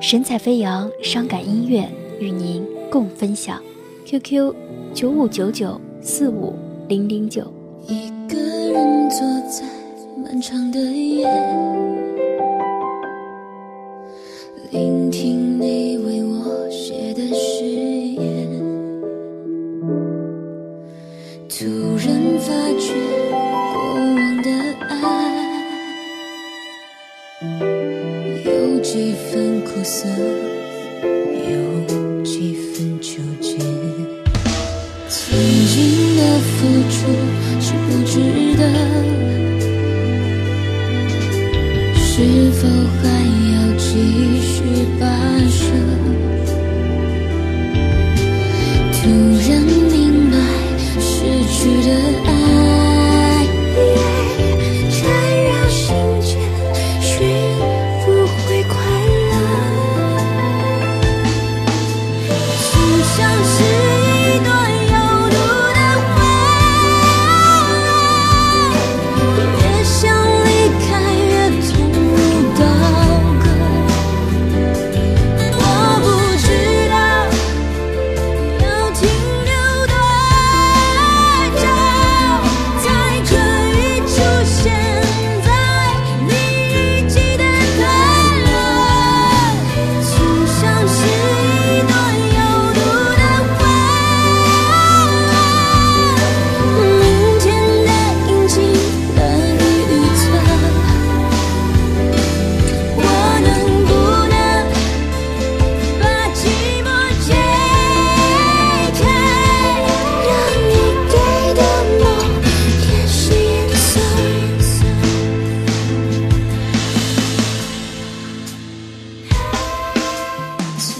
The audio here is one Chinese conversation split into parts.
神采飞扬，伤感音乐与您共分享。QQ 九五九九四五零零九。一个人坐在漫长的夜，聆听你为我突然发觉过往的爱有几分苦涩，有几分纠结。曾经的付出是不值得，是否还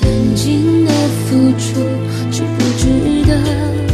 曾经的付出值不值得